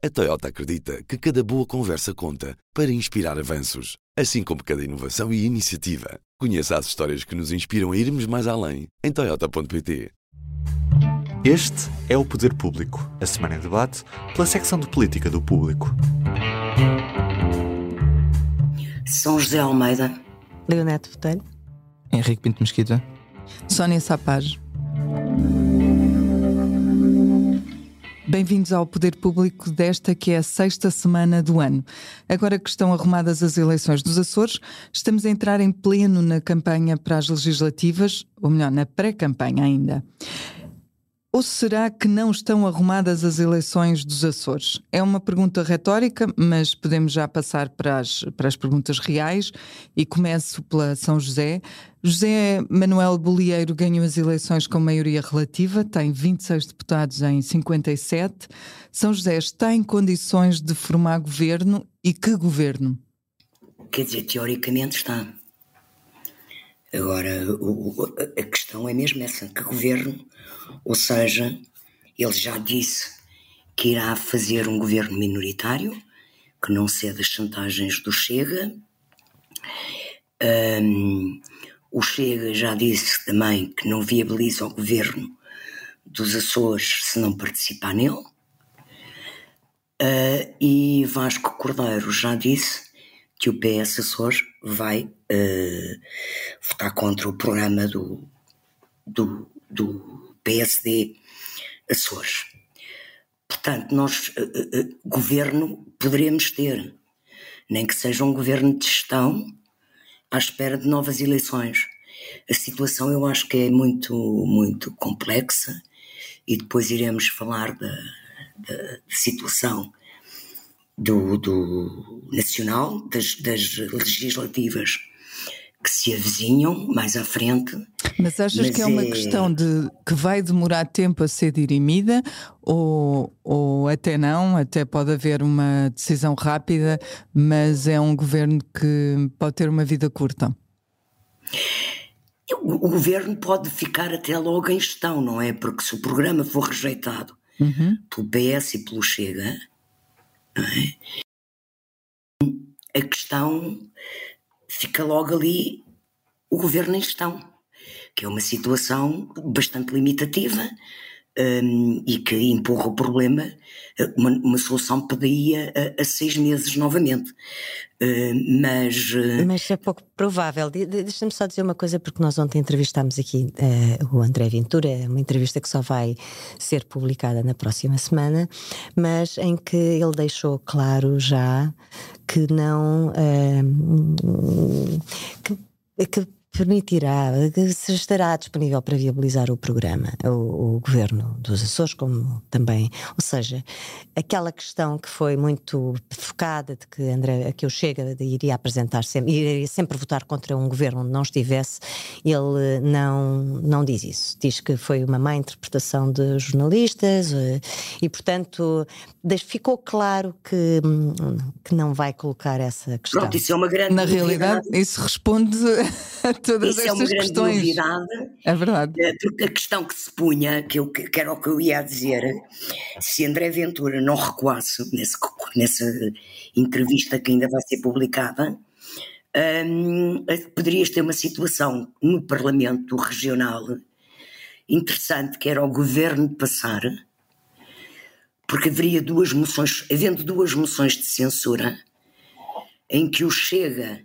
A Toyota acredita que cada boa conversa conta para inspirar avanços, assim como cada inovação e iniciativa. Conheça as histórias que nos inspiram a irmos mais além em Toyota.pt. Este é o Poder Público, a semana em debate pela secção de política do Público. São José Almeida, Leonete Botelho, Henrique Pinto Mesquita, Sónia Sapaz. Bem-vindos ao Poder Público desta que é a sexta semana do ano. Agora que estão arrumadas as eleições dos Açores, estamos a entrar em pleno na campanha para as legislativas, ou melhor, na pré-campanha ainda. Ou será que não estão arrumadas as eleições dos Açores? É uma pergunta retórica, mas podemos já passar para as, para as perguntas reais e começo pela São José. José Manuel Bolieiro ganhou as eleições com maioria relativa, tem 26 deputados em 57. São José está em condições de formar governo e que governo? quer dizer, teoricamente está. Agora, o- a questão é mesmo essa: que governo? Ou seja, ele já disse que irá fazer um governo minoritário, que não cede às chantagens do Chega. Ahm, o Chega já disse também que não viabiliza o governo dos Açores se não participar nele. Ah, e Vasco Cordeiro já disse que o PS Açores vai eh, votar contra o programa do, do, do PSD Açores. Portanto, nós, eh, eh, governo, poderemos ter, nem que seja um governo de gestão, à espera de novas eleições. A situação eu acho que é muito, muito complexa e depois iremos falar da, da situação do, do nacional, das, das legislativas que se avizinham mais à frente. Mas achas Mas que é uma é- questão de que vai demorar tempo a ser dirimida ou, ou até não? Até pode haver uma decisão rápida, mas é um governo que pode ter uma vida curta. O, o governo pode ficar até logo em gestão, não é? Porque se o programa for rejeitado pelo PS e pelo Chega, é? a questão fica logo ali o governo em gestão, que é uma situação bastante limitativa hum, e que empurra o problema, eh, uma, uma solução poderia a, a seis meses novamente. Hum, mas eh, mas é pouco provável. De- de- Deixa-me só dizer uma coisa, porque nós ontem entrevistámos aqui eh, o André Ventura, uma entrevista que só vai ser publicada na próxima semana, mas em que ele deixou claro já que não. eh, que, que permitirá, que se estará disponível para viabilizar o programa, o, o governo dos Açores, como também, ou seja, aquela questão que foi muito focada de que André, que eu chega iria apresentar sempre, iria sempre votar contra um governo onde não estivesse, ele não, não diz isso. Diz que foi uma má interpretação de jornalistas eh, e, portanto, ficou claro que, que não vai colocar essa questão. pronto, isso é uma grande Na realidade, isso responde todas Isso é uma estas grande questões. novidade. É verdade. Eh, Porque a questão que se punha, que, eu, que era o que eu ia dizer, se André Ventura não recuasse nesse, nessa entrevista que ainda vai ser publicada, hum, poderias ter uma situação no Parlamento Regional interessante, que era o governo passar, porque haveria duas moções, havendo duas moções de censura, em que o Chega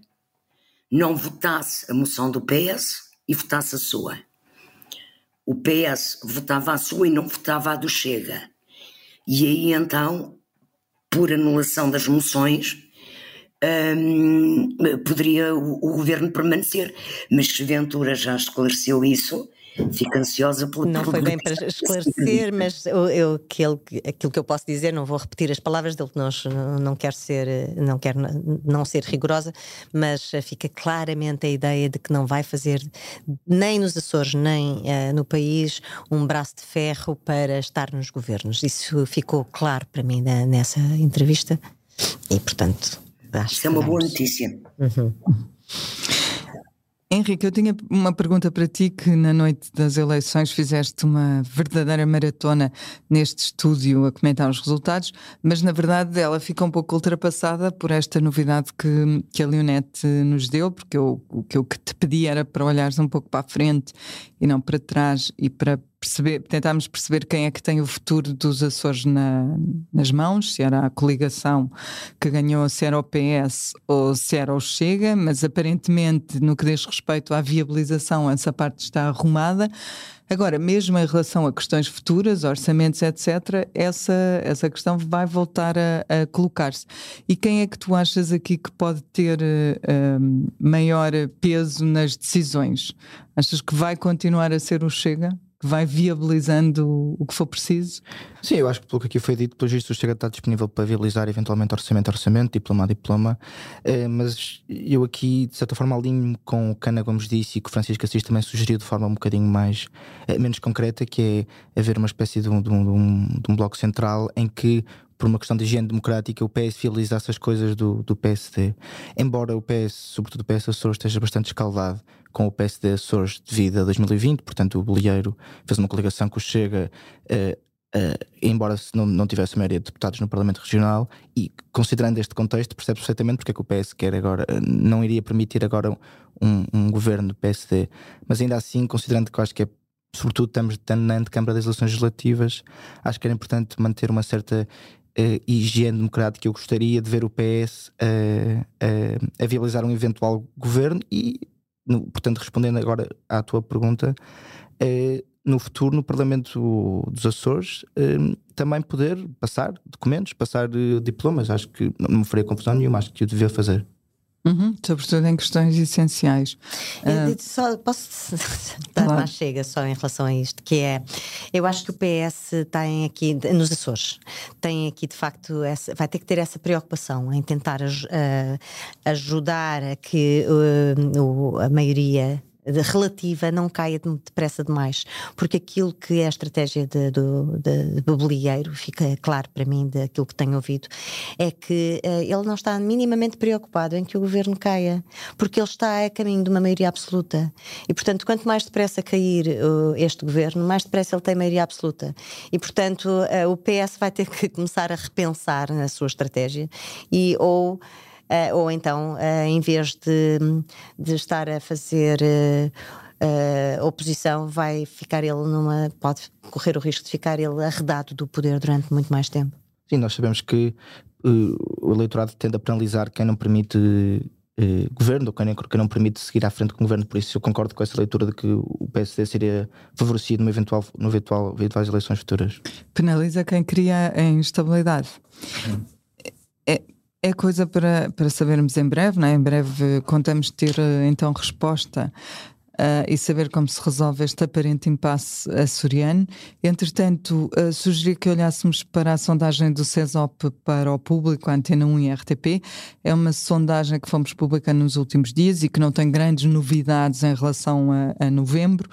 não votasse a moção do PS e votasse a sua. O PS votava a sua e não votava a do Chega. E aí então, por anulação das moções, hum, poderia o, o governo permanecer. Mas Ventura já esclareceu isso, fico ansiosa pelo Não foi bem para esclarecer, mas eu, eu- aquilo, que- aquilo que eu posso dizer, não vou repetir as palavras dele, que não, não quero ser, não quero não ser rigorosa, mas eh, fica claramente a ideia de que não vai fazer nem nos Açores, nem eh, no país, um braço de ferro para estar nos governos. Isso ficou claro para mim na- nessa entrevista e, portanto, acho Isso é uma que boa vamos- notícia. Uhum. Henrique, eu tinha uma pergunta para ti que na noite das eleições fizeste uma verdadeira maratona neste estúdio a comentar os resultados, mas na verdade ela fica um pouco ultrapassada por esta novidade que, que a Leonete nos deu, porque eu, o que eu te pedi era para olhares um pouco para a frente e não para trás e para perceber, tentámos perceber quem é que tem o futuro dos Açores na, nas mãos, se era a coligação que ganhou, se era o PS ou se era o Chega, mas aparentemente no que diz respeito à viabilização essa parte está arrumada. Agora, mesmo em relação a questões futuras, orçamentos, etc., essa, essa questão vai voltar a, a colocar-se. E quem é que tu achas aqui que pode ter uh, maior peso nas decisões? Achas que vai continuar a ser o Chega? Que vai viabilizando o que for preciso. Sim, eu acho que pelo que aqui foi dito, pelo visto, chega a estar disponível para viabilizar eventualmente orçamento a orçamento, diploma a diploma, eh, mas eu aqui, de certa forma, alinho com o que Ana Gomes disse e que o Francisco Assis também sugeriu de forma um bocadinho mais, eh, menos concreta, que é haver uma espécie de um, de um, de um bloco central em que por uma questão de higiene democrática, o PS viabilizasse as coisas do, do PSD. Embora o PS, sobretudo o PS Açores, esteja bastante escaldado com o PSD Açores devido a 2020, portanto o Bolieiro fez uma coligação que o Chega, uh, uh, embora não, não tivesse maioria de deputados no Parlamento Regional, e considerando este contexto, percebe perfeitamente porque é que o PS quer agora, uh, não iria permitir agora um, um governo do PSD, mas ainda assim, considerando que eu acho que é sobretudo estamos na Câmara das Eleições Legislativas, acho que era importante manter uma certa uh, higiene democrática. Eu gostaria de ver o PS uh, uh, a viabilizar um eventual governo e, no, portanto, respondendo agora à tua pergunta, no futuro, no Parlamento dos Açores, também poder passar documentos, passar diplomas. Acho que não me faria confusão nenhuma, acho que o devia fazer. Uhum, sobretudo em questões essenciais. Uh, só, posso dar claro. uma chega só em relação a isto, que é eu acho que o PS tem aqui, nos Açores, tem aqui de facto essa, vai ter que ter essa preocupação em tentar uh, ajudar a que uh, a maioria relativa não caia depressa demais, porque aquilo que é a estratégia de, do, de, de Bobolieiro, fica claro para mim daquilo que tenho ouvido, é que uh, ele não está minimamente preocupado em que o governo caia, porque ele está a caminho de uma maioria absoluta. E, portanto, quanto mais depressa cair uh, este governo, mais depressa ele tem maioria absoluta. E, portanto, uh, o PS vai ter que começar a repensar a sua estratégia e ou uh, ou então, uh, em vez de, de estar a fazer uh, oposição, vai ficar ele numa. pode correr o risco de ficar ele arredado do poder durante muito mais tempo. Sim, nós sabemos que o eleitorado tende a penalizar quem não permite eh, governo, ou quem, quem não permite seguir à frente com o governo, por isso eu concordo com essa leitura de que o PSD seria favorecido no eventual, no eventual, eventuais eleições futuras. Penaliza quem cria a instabilidade. Hum. É, coisa para, para sabermos em breve, não é? Em breve contamos ter eh, então resposta Uh, e saber como se resolve este aparente impasse açoriano. Entretanto, uh, sugeri que olhássemos para a sondagem do CESOP para o público, a Antena 1 e RTP. É uma sondagem que fomos publicando nos últimos dias e que não tem grandes novidades em relação a, a novembro.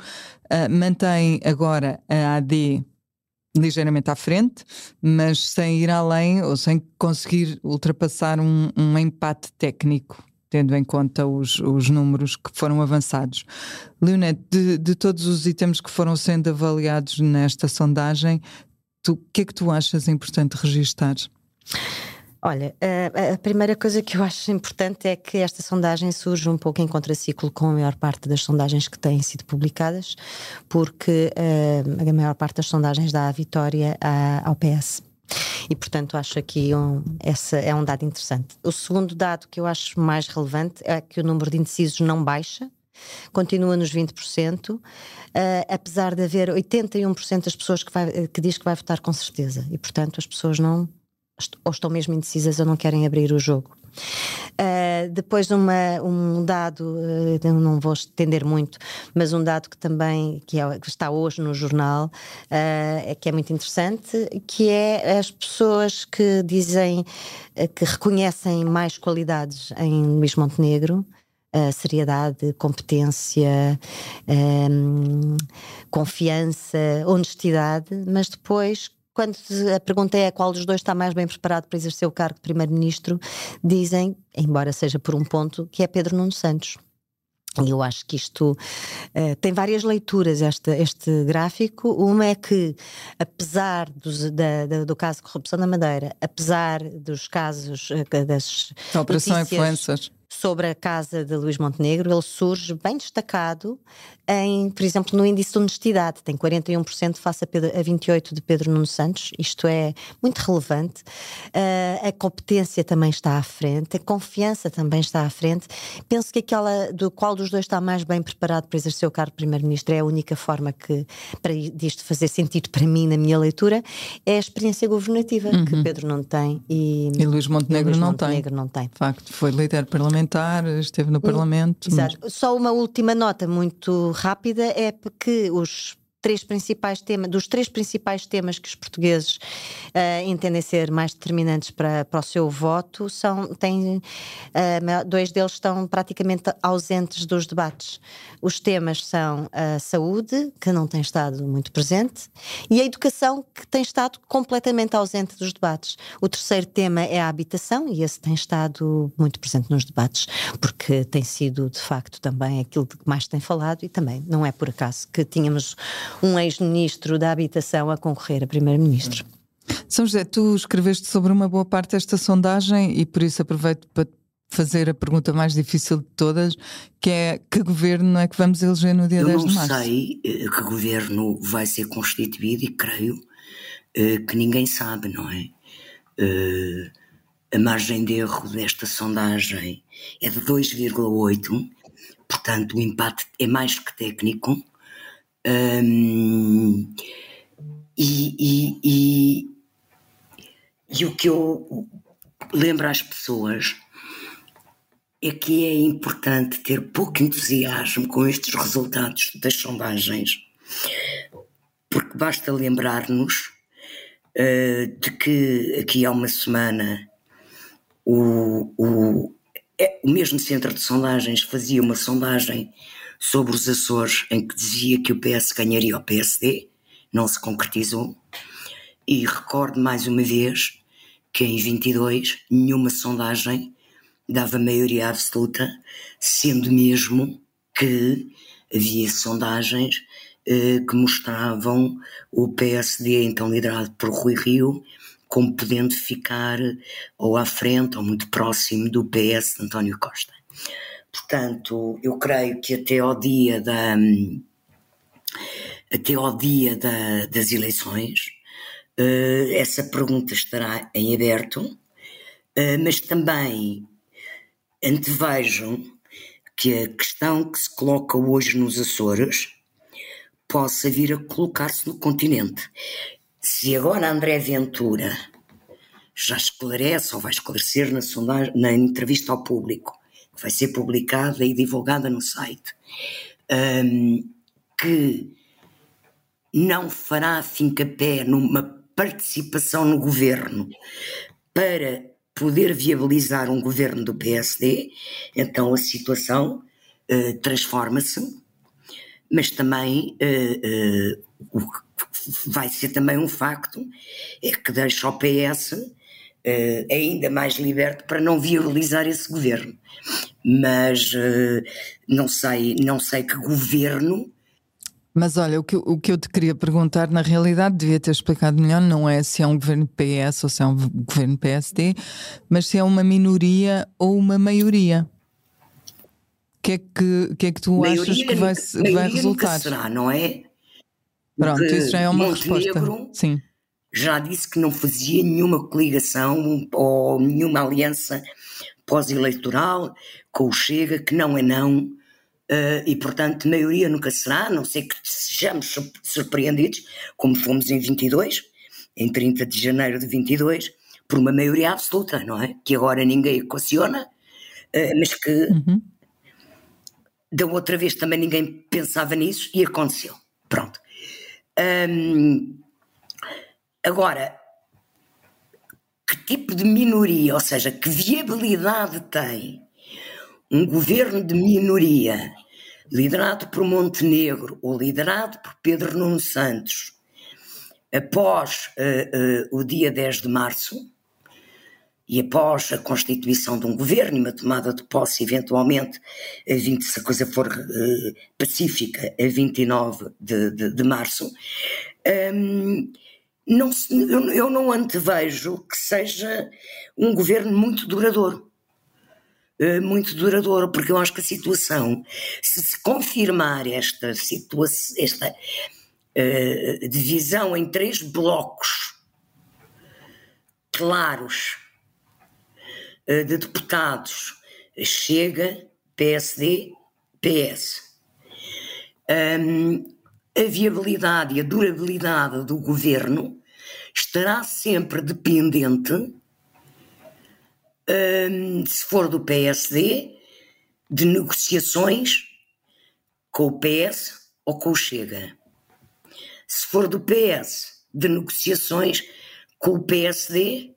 Uh, mantém agora a AD ligeiramente à frente, mas sem ir além ou sem conseguir ultrapassar um, um empate técnico, tendo em conta os, os números que foram avançados. Leonete, de, de todos os itens que foram sendo avaliados nesta sondagem, o que é que tu achas importante registar? Olha, a, a, primeira coisa que eu acho importante é que esta sondagem surge um pouco em contraciclo com a maior parte das sondagens que têm sido publicadas, porque uh, a maior parte das sondagens dá a vitória ao PS. E, portanto, acho aqui um, esse é um dado interessante. O segundo dado que eu acho mais relevante é que o número de indecisos não baixa, continua nos 20%, uh, eh, apesar de haver 81% das pessoas que, vai, que diz que vai votar com certeza. E, portanto, as pessoas não ou estão mesmo indecisas ou não querem abrir o jogo. Uh, depois uma, um dado, uh, não vou estender muito, mas um dado que também que, é, que está hoje no jornal, uh, que é muito interessante, que é as pessoas que dizem que reconhecem mais qualidades em Luís Montenegro. seriedade, competência, um, confiança, honestidade, mas depois quando a pergunta é qual dos dois está mais bem preparado para exercer o cargo de primeiro-ministro, dizem, embora seja por um ponto, que é Pedro Nuno Santos. E eu acho que isto uh, tem várias leituras, este, este gráfico. Uma é que, apesar dos, da, da, do caso de corrupção na Madeira, apesar dos casos uh, das. Da operação Influências sobre a casa de Luís Montenegro, ele surge bem destacado em, por exemplo, no índice de honestidade, tem 41% face a, Pedro, a 28% de Pedro Nuno Santos, isto é muito relevante. Uh, a competência também está à frente, a confiança também está à frente. Penso que aquela do qual dos dois está mais bem preparado para exercer o cargo de Primeiro-Ministro é a única forma que, para disto fazer sentido para mim, na minha leitura, é a experiência governativa uhum. que Pedro não tem e, e Luís Montenegro, e Luís não, Montenegro tem. não tem. De facto, foi líder parlamentar, esteve no Parlamento. Exato. Mas... Só uma última nota muito rápida é porque os três principais temas, dos três principais temas que os portugueses uh, entendem ser mais determinantes para, para o seu voto, são, têm, uh, dois deles estão praticamente ausentes dos debates. Os temas são a saúde, que não tem estado muito presente, e a educação, que tem estado completamente ausente dos debates. O terceiro tema é a habitação, e esse tem estado muito presente nos debates, porque tem sido, de facto, também aquilo de que mais tem falado, e também não é por acaso que tínhamos um ex-ministro da Habitação a concorrer a primeiro-ministro. São José, tu escreveste sobre uma boa parte desta sondagem e por isso aproveito para fazer a pergunta mais difícil de todas, que é que governo é que vamos eleger no dia Eu 10 de março? Eu não sei eh, que governo vai ser constituído e creio eh, que ninguém sabe, não é? Eh, a margem de erro desta sondagem é de 2,8, portanto o empate é mais que técnico. Um, e, e, e, e o que eu lembro às pessoas é que é importante ter pouco entusiasmo com estes resultados das sondagens, porque basta lembrar-nos uh, de que aqui há uma semana o, o, é, o mesmo centro de sondagens fazia uma sondagem sobre os Açores, em que dizia que o PS ganharia o PSD, não se concretizou. E recordo mais uma vez que em 22 nenhuma sondagem dava maioria absoluta, sendo mesmo que havia sondagens eh, que mostravam o PSD, então liderado por Rui Rio, como podendo ficar ou à frente ou muito próximo do PS de António Costa. Portanto, eu creio que até ao dia da até ao dia da, das eleições uh, essa pergunta estará em aberto, uh, mas também antevejam que a questão que se coloca hoje nos Açores possa vir a colocar-se no continente. Se agora André Ventura já esclarece ou vai esclarecer na, sondagem, na entrevista ao público que vai ser publicada e divulgada no site, um, que não fará fincapé numa participação no governo para poder viabilizar um governo do PSD, então a situação uh, transforma-se, mas também uh, uh, o que vai ser também um facto é que deixa o PS uh, ainda mais liberto para não viabilizar esse governo. Mas uh, não sei, não sei que governo. Mas olha, o que, o que eu te queria perguntar, na realidade, devia ter explicado melhor, não é se é um governo PS ou se é um governo PSD, mas se é uma minoria ou uma maioria. O que é que, que, é que tu maioria, achas que vai, vai resultar? será, não é? Pronto, isso já é uma Montenegro, resposta. Sim já disse que não fazia nenhuma coligação ou nenhuma aliança pós-eleitoral com o Chega, que não é não, uh, e portanto maioria nunca será, a não ser que sejamos surpreendidos, como fomos em 22, em 30 de janeiro de 22, por uma maioria absoluta, não é? Que agora ninguém equaciona, uh, mas que uhum. da outra vez também ninguém pensava nisso e aconteceu. Pronto. Um, Agora, que tipo de minoria, ou seja, que viabilidade tem um governo de minoria liderado por Montenegro ou liderado por Pedro Nuno Santos após uh, uh, o dia 10 de março, e após a constituição de um governo e uma tomada de posse, eventualmente, a 20, se a coisa for uh, pacífica, a 29 de, de, de março, um, não, eu, eu não antevejo que seja um governo muito duradouro muito duradouro, porque eu acho que a situação, se se confirmar esta esta uh, divisão em três blocos claros uh, de deputados, chega, PSD, PS. Um, a viabilidade e a durabilidade do governo estará sempre dependente, um, se for do PSD, de negociações com o PS ou com o Chega. Se for do PS, de negociações com o PSD,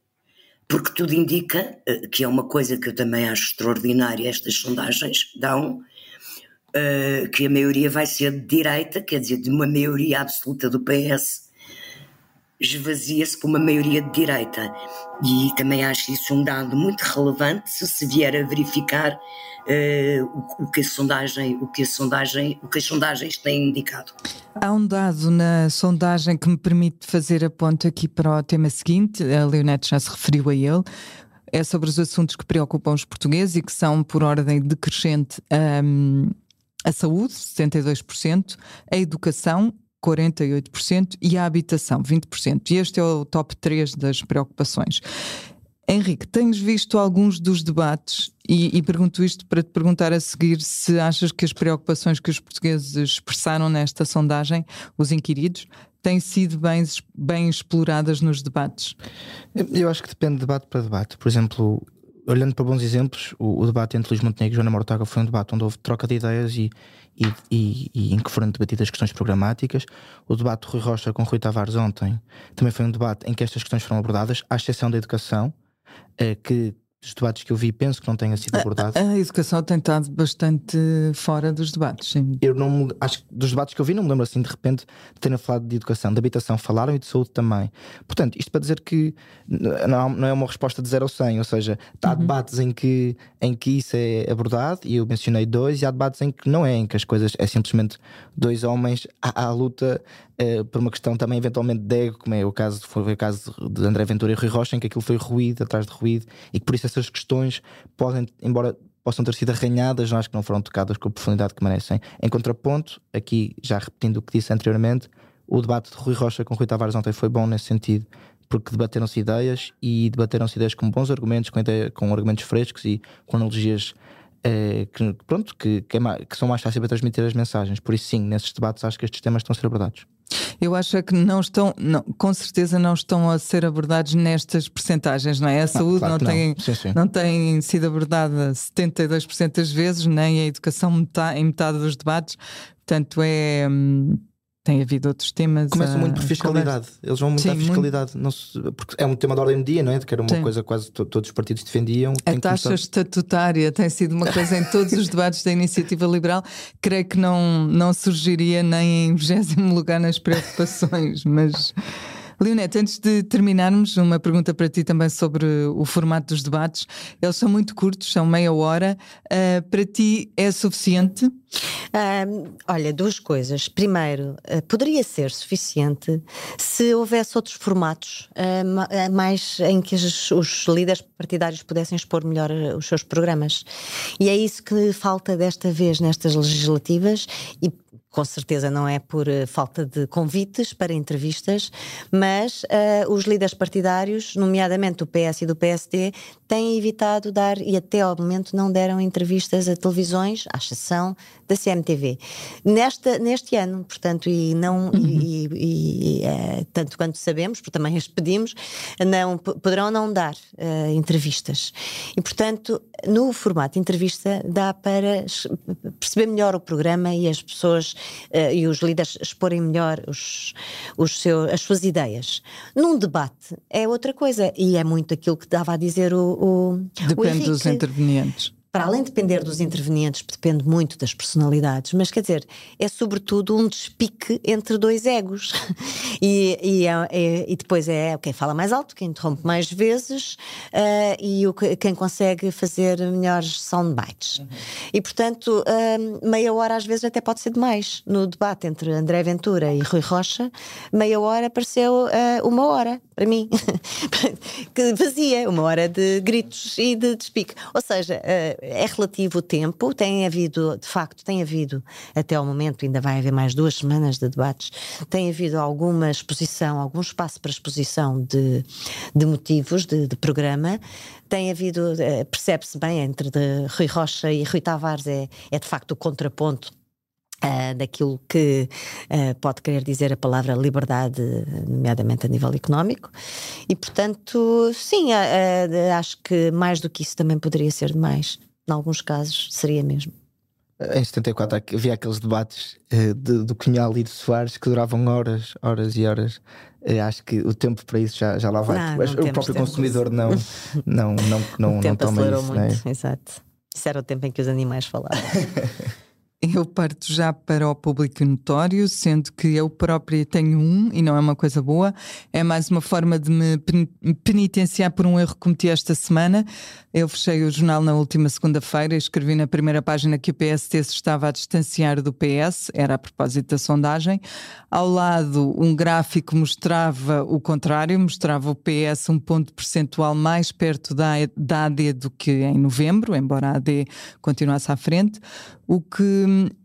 porque tudo indica uh, que é uma coisa que eu também acho extraordinária, estas sondagens dão, uh, que a maioria vai ser de direita, quer dizer, de uma maioria absoluta do PS, esvazia-se por uma maioria de direita. E também acho isso um dado muito relevante se se vier a verificar uh, o, o, que a sondagem, o que a sondagem, o que as sondagens têm indicado. Há um dado na sondagem que me permite fazer a ponta aqui para o tema seguinte, a Leonete já se referiu a ele, é sobre os assuntos que preocupam os portugueses e que são, por ordem decrescente, um, a saúde, 72%, a educação, 48% e a habitação, 20%. E este é o top 3 das preocupações. Henrique, tens visto alguns dos debates e, e, pergunto isto para te perguntar a seguir se achas que as preocupações que os portugueses expressaram nesta sondagem, os inquiridos, têm sido bem, bem exploradas nos debates? Eu acho que depende de debate para debate. Por exemplo, olhando para bons exemplos, o, o, debate entre Luís Montenegro e Joana Mortágua foi um debate onde houve troca de ideias e, e, e, e, em que foram debatidas questões programáticas. O debate de Rui Rocha com Rui Tavares ontem também foi um debate em que estas questões foram abordadas, à exceção da educação, eh, que dos debates que eu vi, penso que não tenha sido abordado. A, a educação tem estado bastante fora dos debates, sim. Eu não acho que dos debates que eu vi, não me lembro assim de repente de terem falado de educação, de habitação, falaram e de saúde também. Portanto, isto para dizer que não, não é uma resposta de 0 a 100, ou seja, há uhum. debates em que, em que isso é abordado, e eu mencionei dois, e há debates em que não é, em que as coisas é simplesmente dois homens à, à luta uh, por uma questão também eventualmente de ego, como é o caso, foi o caso de André Ventura e Rui Rocha, em que aquilo foi ruído atrás de ruído, e que por isso essas questões podem, embora possam ter sido arranhadas, não acho que não foram tocadas com a profundidade que merecem. Em contraponto, aqui já repetindo o que disse anteriormente, o debate de Rui Rocha com Rui Tavares ontem foi bom nesse sentido, porque debateram-se ideias e debateram-se ideias com bons argumentos, com, ideia, com argumentos frescos e com analogias eh, que, pronto, que, que, é que, são mais fáceis para transmitir as mensagens. Por isso, sim, nesses debates acho que estes temas estão a ser abordados. Eu acho é que não estão, não, com certeza não estão a ser abordados nestas percentagens, não é? A saúde claro não, tem, não. Sim, sim. não tem sido abordada 72% das vezes, nem a educação metade, em metade dos debates. Portanto, é. Hum, tem havido outros temas. Começam muito por fiscalidade. Eles vão muito Sim, à fiscalidade. Muito... Se, porque é um tema de ordem do dia, não é? Que era uma Sim. coisa quase todos os partidos defendiam. A taxa começar... estatutária tem sido uma coisa em todos os debates da iniciativa liberal. Creio que não, não surgiria nem em 20 lugar nas preocupações, mas. Leonete, antes de terminarmos, uma pergunta para ti também sobre o formato dos debates. Eles são muito curtos, são meia hora. Uh, para ti é suficiente? Uh, olha, duas coisas. Primeiro, uh, poderia ser suficiente se houvesse outros formatos uh, mais em que os, os, líderes partidários pudessem expor melhor os seus programas. E é isso que falta desta vez nestas legislativas e com certeza não é por uh, falta de convites para entrevistas, mas uh, os líderes partidários, nomeadamente do PS e do PSD, têm evitado dar e até ao momento não deram entrevistas a televisões, à exceção da CMTV. Nesta, neste ano, portanto, e não uhum. e, e, e é, tanto quanto sabemos, porque também as pedimos, não, poderão não dar uh, entrevistas. E, portanto, no formato entrevista dá para perceber melhor o programa e as pessoas uh, e os líderes exporem melhor os, os seu, as suas ideias. Num debate é outra coisa, e é muito aquilo que dava a dizer o. o Depende o dos intervenientes. Para além de depender dos intervenientes, depende muito das personalidades, mas quer dizer, é sobretudo um despique entre dois egos. e, e, é, é, e, depois é quem fala mais alto, quem interrompe mais vezes uh, e o, quem consegue fazer melhores soundbites. Uhum. E portanto, uh, meia hora às vezes até pode ser demais. No debate entre André Ventura e Rui Rocha, meia hora pareceu uh, uma hora para mim, que vazia, uma hora de gritos e de despique. Ou seja, é relativo o tempo, tem havido, de facto, tem havido, até ao momento, ainda vai haver mais duas semanas de debates, tem havido alguma exposição, algum espaço para exposição de, de motivos de, de programa. Tem havido, eh, percebe-se bem, entre Rui Rocha e Rui Tavares, é, é de facto o contraponto Uh, daquilo que uh, pode querer dizer a palavra liberdade, nomeadamente a nível económico. E, portanto, sim, uh, acho que mais do que isso também poderia ser demais. Em alguns casos, seria mesmo. Em 74 havia aqueles debates de, do Cunhal e de Soares que duravam horas, horas e horas. acho que o tempo para isso já, já lá vai. Não, não o próprio consumidor não, não, não, não, o tempo não toma isso. Muito, né? Exato. Isso era o tempo em que os animais falavam. Eu parto já para o público notório, sendo que eu própria tenho um e não é uma coisa boa. É mais uma forma de me penitenciar por um erro que cometi esta semana. Eu fechei o jornal na última segunda-feira e escrevi na primeira página que o PST se estava a distanciar do PS, era a propósito da sondagem. Ao lado, um gráfico mostrava o contrário, mostrava o PS um ponto percentual mais perto da, da AD do que em novembro, embora a AD continuasse à frente o que ähm,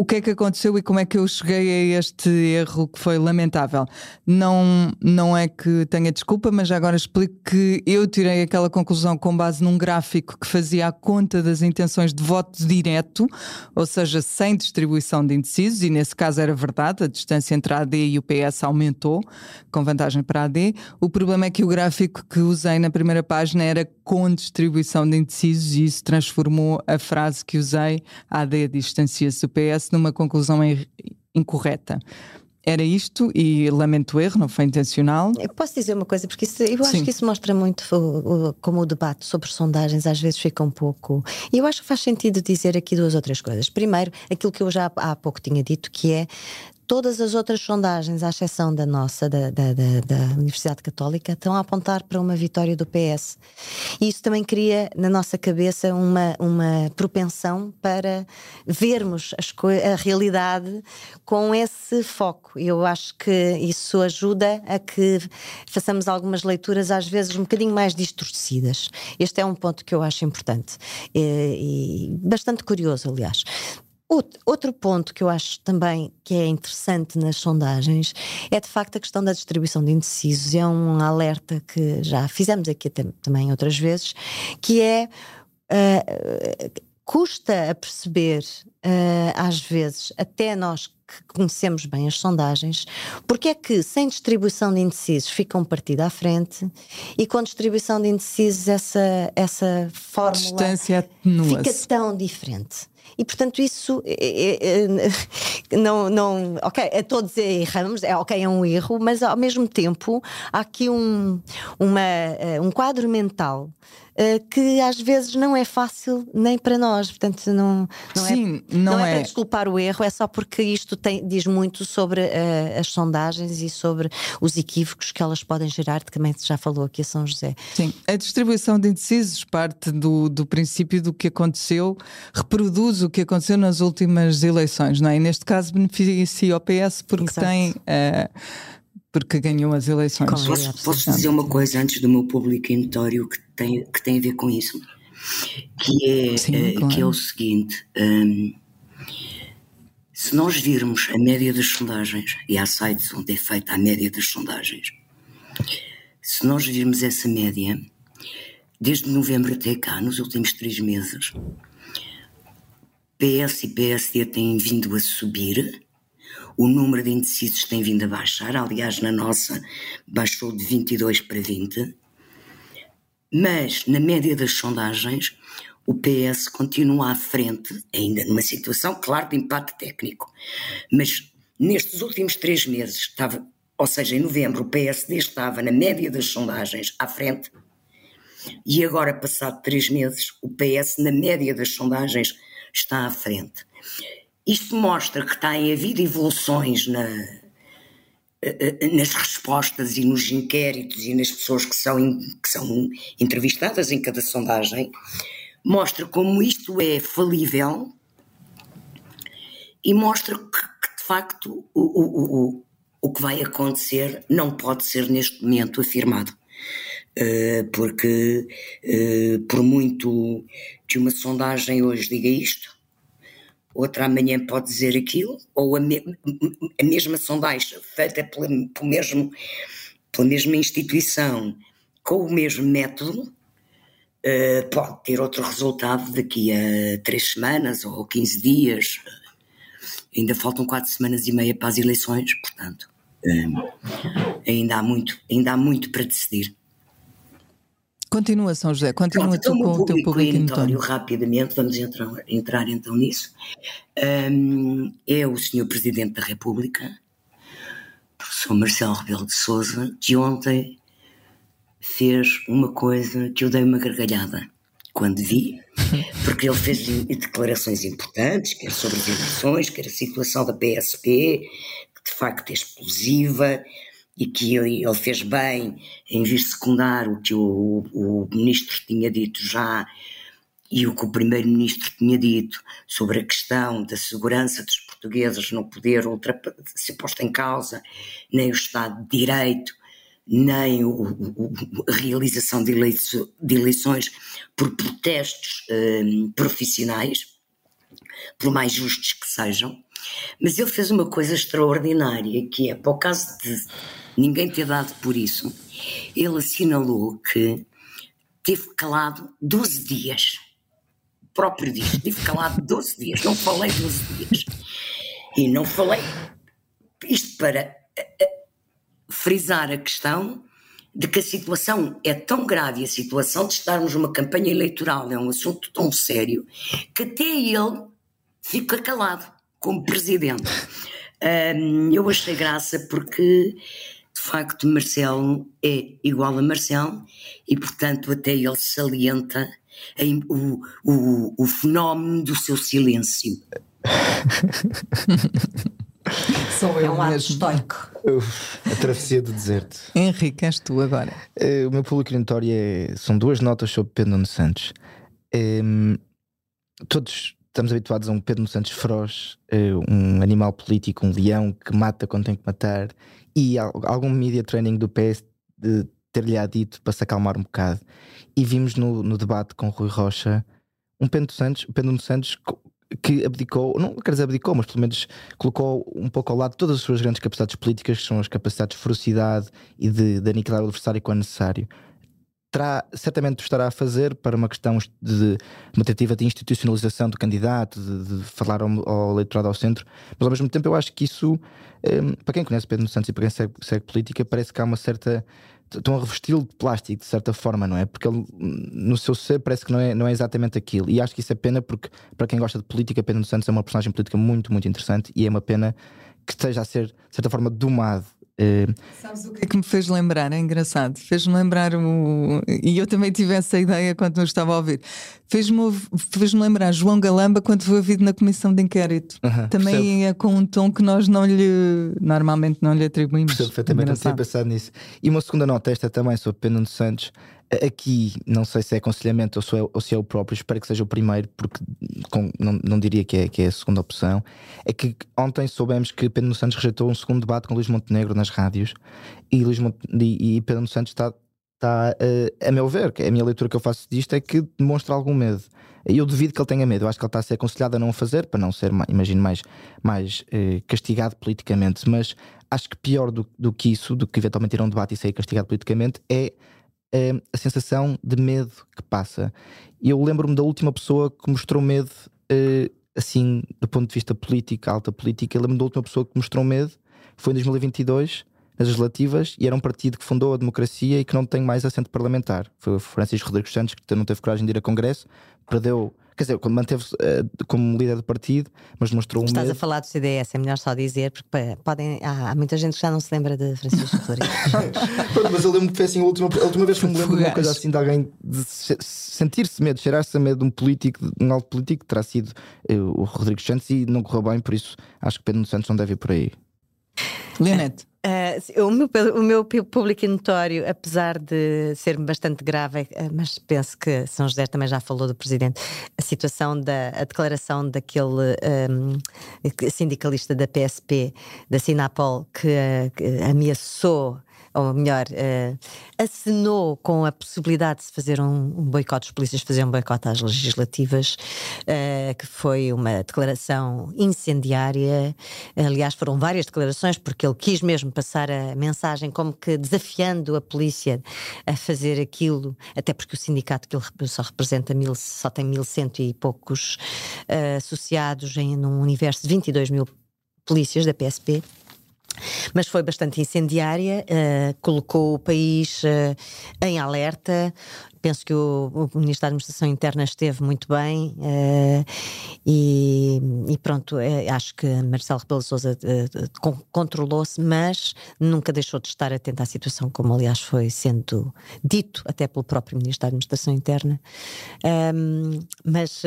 o que é que aconteceu e como é que eu cheguei a este erro que foi lamentável. Não, não é que tenha desculpa, mas agora explico que eu tirei aquela conclusão com base num gráfico que fazia a conta das intenções de voto direto, ou seja, sem distribuição de indecisos, e nesse caso era verdade, a distância entre a AD e o PS aumentou, com vantagem para a AD. O problema é que o gráfico que usei na primeira página era com distribuição de indecisos e isso transformou a frase que usei, a AD distancia-se do PS, numa conclusão incorreta. Era isto e lamento o erro, não foi intencional. Eu posso dizer uma coisa, porque isso, eu acho Sim. que isso mostra muito o, o, como o debate sobre sondagens às vezes fica um pouco. E eu acho que faz sentido dizer aqui duas outras coisas. Primeiro, aquilo que eu já há pouco tinha dito, que é todas as outras sondagens, à exceção da nossa, da, da, da, da, Universidade Católica, estão a apontar para uma vitória do PS. E isso também cria na nossa cabeça uma, uma propensão para vermos a realidade com esse foco. Eu acho que isso ajuda a que façamos algumas leituras, às vezes, um bocadinho mais distorcidas. Este é um ponto que eu acho importante e, e bastante curioso, aliás. Outro ponto que eu acho também que é interessante nas sondagens é de facto a questão da distribuição de indecisos. É um alerta que já fizemos aqui também outras vezes, que é uh, custa a perceber uh, às vezes, até nós que conhecemos bem as sondagens, porque é que sem distribuição de indecisos fica um partido à frente e com distribuição de indecisos essa, essa fórmula fica tão diferente. E portanto isso é, é, não, não, ok, a todos erramos, é ok, é um erro, mas ao mesmo tempo há aqui um, uma, um quadro mental que às vezes não é fácil nem para nós, portanto não, não, Sim, é, não, não é, é para desculpar o erro, é só porque isto tem, diz muito sobre uh, as sondagens e sobre os equívocos que elas podem gerar, que também já falou aqui a São José. Sim, a distribuição de indecisos parte do, do princípio do que aconteceu, reproduz o que aconteceu nas últimas eleições, não é? E neste caso beneficia o PS porque Exato. tem. Uh, porque ganhou as eleições. Posso, posso, dizer uma coisa antes do meu público notório que tem, que tem a ver com isso? Que é, Sim, claro. que é o seguinte: um, se nós virmos a média das sondagens, e há sites onde é feita a média das sondagens, se nós virmos essa média, desde novembro até cá, nos últimos três meses, PS e PSD têm vindo a subir, o número de indecisos tem vindo a baixar, aliás, na nossa baixou de 22 para 20, mas na média das sondagens o PS continua à frente, ainda numa situação, claro, de empate técnico, mas nestes últimos três meses estava, ou seja, em novembro, o PSD estava na média das sondagens à frente. E agora, passado três meses, o PS, na média das sondagens, está à frente. Isto mostra que tem havido evoluções na, eh, eh, nas respostas e nos inquéritos e nas pessoas que são, que são entrevistadas em cada sondagem, mostra como isto é falível e mostra que, que de facto o, o, o, o que vai acontecer não pode ser neste momento afirmado. Uh, porque por muito que uma sondagem hoje diga isto, outra amanhã pode dizer aquilo, ou a, me, a mesma sondagem feita pela, pelo mesmo, pela mesma instituição, com o mesmo método, uh, pode ter outro resultado daqui a três semanas ou 15 dias. Ainda faltam quatro semanas e meia para as eleições, portanto, uh, ainda, há muito, ainda há muito para decidir. Continua, São José, continua Pronto, então, com o teu público notório, rapidamente, vamos entrar, entrar então nisso. Um, é o Sr. Presidente da República, professor Marcelo Rebelo de Souza, que ontem fez uma coisa que eu dei uma gargalhada quando vi, porque ele fez declarações importantes, quer sobre as eleições, quer a situação da PSP, que de facto é explosiva, e que ele, fez bem em vir secundar o que o, o ministro tinha dito já e o que o primeiro-ministro tinha dito sobre a questão da segurança dos portugueses não poder ser posta em causa, nem o Estado de Direito, nem o, o, a realização de, de, eleições por protestos um, profissionais, por mais justos que sejam. Mas ele fez uma coisa extraordinária, que é, para o caso de ninguém ter dado por isso, ele assinalou que teve calado 12 dias. O próprio diz, tive calado 12 dias, não falei 12 dias. E não falei, isto para eh, eh, frisar a questão de que a situação é tão grave, a situação de estarmos numa campanha eleitoral é um assunto tão sério, que até ele fica calado como presidente. Um, eu achei graça porque de facto Marcelo é igual a Marcelo e portanto até ele salienta o, o, o fenómeno do seu silêncio. Sou eu é um ato estoico. A travessia do deserto. Henrique, és tu agora. Uh, o meu público notório é, são duas notas sobre Pedro Nuno Santos. Um, todos estamos habituados a um Pedro Nuno Santos feroz, uh, um animal político, um leão que mata quando tem que matar e algum media training do PS de ter-lhe dito para se acalmar um bocado. E vimos no, no debate com Rui Rocha um Pedro Santos, Pedro Santos que abdicou, não quer dizer abdicou, mas pelo menos colocou um pouco ao lado todas as suas grandes capacidades políticas, que são as capacidades de ferocidade e de, de aniquilar o adversário quando necessário. Terá, certamente estará a fazer para uma questão de uma tentativa de institucionalização do candidato, de, de falar ao, ao eleitorado ao centro, mas ao mesmo tempo eu acho que isso um, para quem conhece Pedro Santos e para quem segue, segue política, parece que há uma certa. Estão a revesti-lo de plástico, de certa forma, não é? Porque ele, no seu ser, parece que não é, não é exatamente aquilo. E acho que isso é pena, porque para quem gosta de política, Pedro Santos é uma personagem política muito, muito interessante e é uma pena que esteja a ser, de certa forma, domado Uh, Sabes o que é que me fez lembrar? É engraçado. Fez-me lembrar o. E eu também tive essa ideia quando eu estava a ouvir. Fez-me fez lembrar João Galamba quando foi ouvido na comissão de inquérito. Também percebo. é com um tom que nós não lhe. normalmente não lhe atribuímos. Percebo perfeitamente, não tinha pensado nisso. E uma segunda nota, esta também sobre Pedro Santos. Aqui, não sei se é aconselhamento ou se é, ou se é o próprio, espero que seja o primeiro, porque com, não, não diria que é, que é a segunda opção. É que ontem soubemos que Pedro Santos rejeitou um segundo debate com Luís Montenegro nas rádios e, Luís Monte, e, e Pedro Santos está, está uh, a meu ver, a minha leitura que eu faço disto é que demonstra algum medo. Eu duvido que ele tenha medo, eu acho que ele está a ser aconselhado a não o fazer, para não ser, imagino, mais, mais uh, castigado politicamente, mas acho que pior do, do que isso, do que eventualmente ir a um debate e ser castigado politicamente, é uh, a sensação de medo que passa. Eu lembro-me da última pessoa que mostrou medo, uh, assim, do ponto de vista político, alta política. Eu lembro-me da última pessoa que mostrou medo, foi em 2022, nas legislativas, e era um partido que fundou a democracia e que não tem mais assento parlamentar. Foi o Francisco Rodrigues Santos, que não teve coragem de ir a Congresso, perdeu quer dizer, quando manteve-se uh, como líder do partido, mas mostrou um. Estás medo. a falar do CDS, é melhor só dizer, porque pá, podem, há, há muita gente que já não se lembra de Francisco Florido. Mas eu lembro que foi assim a última, a última vez que me lembro de uma coisa assim de alguém sentir-se medo, cheirar-se a medo de um político, de um alto político, terá sido eh, o Rodrigo Santos e não correu bem, por isso acho que Pedro Santos não deve ir por aí. Leonete, O, meu, o meu público notório, apesar de ser bastante grave, uh, mas penso que São José também já falou do Presidente, a situação da a declaração daquele um, sindicalista da PSP, da Sinapol, que, uh, que ameaçou. Ou melhor, uh, acenou com a possibilidade de se fazer um, um boicote, os polícias fazer um boicote às legislativas, uh, que foi uma declaração incendiária. Aliás, foram várias declarações, porque ele quis mesmo passar a mensagem como que desafiando a polícia a fazer aquilo, até porque o sindicato que ele só representa mil, só tem mil cento e poucos uh, associados em num universo de 22 mil polícias da PSP. Mas foi bastante incendiária, uh, colocou o país uh, em alerta. Penso que o, o Ministro da Administração Interna esteve muito bem uh, e, e pronto, acho que Marcelo Rebelo de Sousa con- controlou-se, mas nunca deixou de estar atento à situação, como aliás foi sendo dito até pelo próprio Ministro da Administração Interna. Mas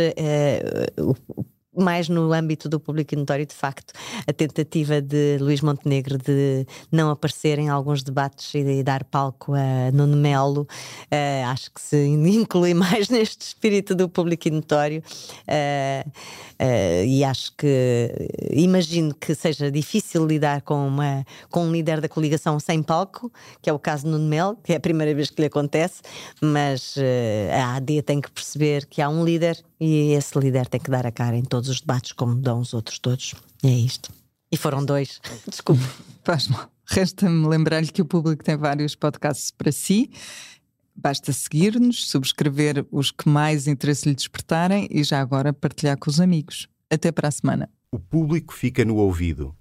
o, o mais no âmbito do público notório, de facto, a tentativa de Luís Montenegro de não aparecer em alguns debates e de dar palco a Nuno Melo, uh, acho que se inclui mais neste espírito do público notório. Uh, uh, e acho que imagino que seja difícil lidar com, uma, com um líder da coligação sem palco, que é o caso de Nuno Melo, que é a primeira vez que lhe acontece, mas a AD tem que perceber que há um líder e esse líder tem que dar a cara em todos os debates como dão os outros todos. E é isto. E foram dois. Desculpe. faz mal. Resta-me lembrar-lhe que o público tem vários podcasts para si. Basta seguir-nos, subscrever os que mais interesse lhe despertarem e já agora partilhar com os amigos. Até para a semana. O público fica no ouvido.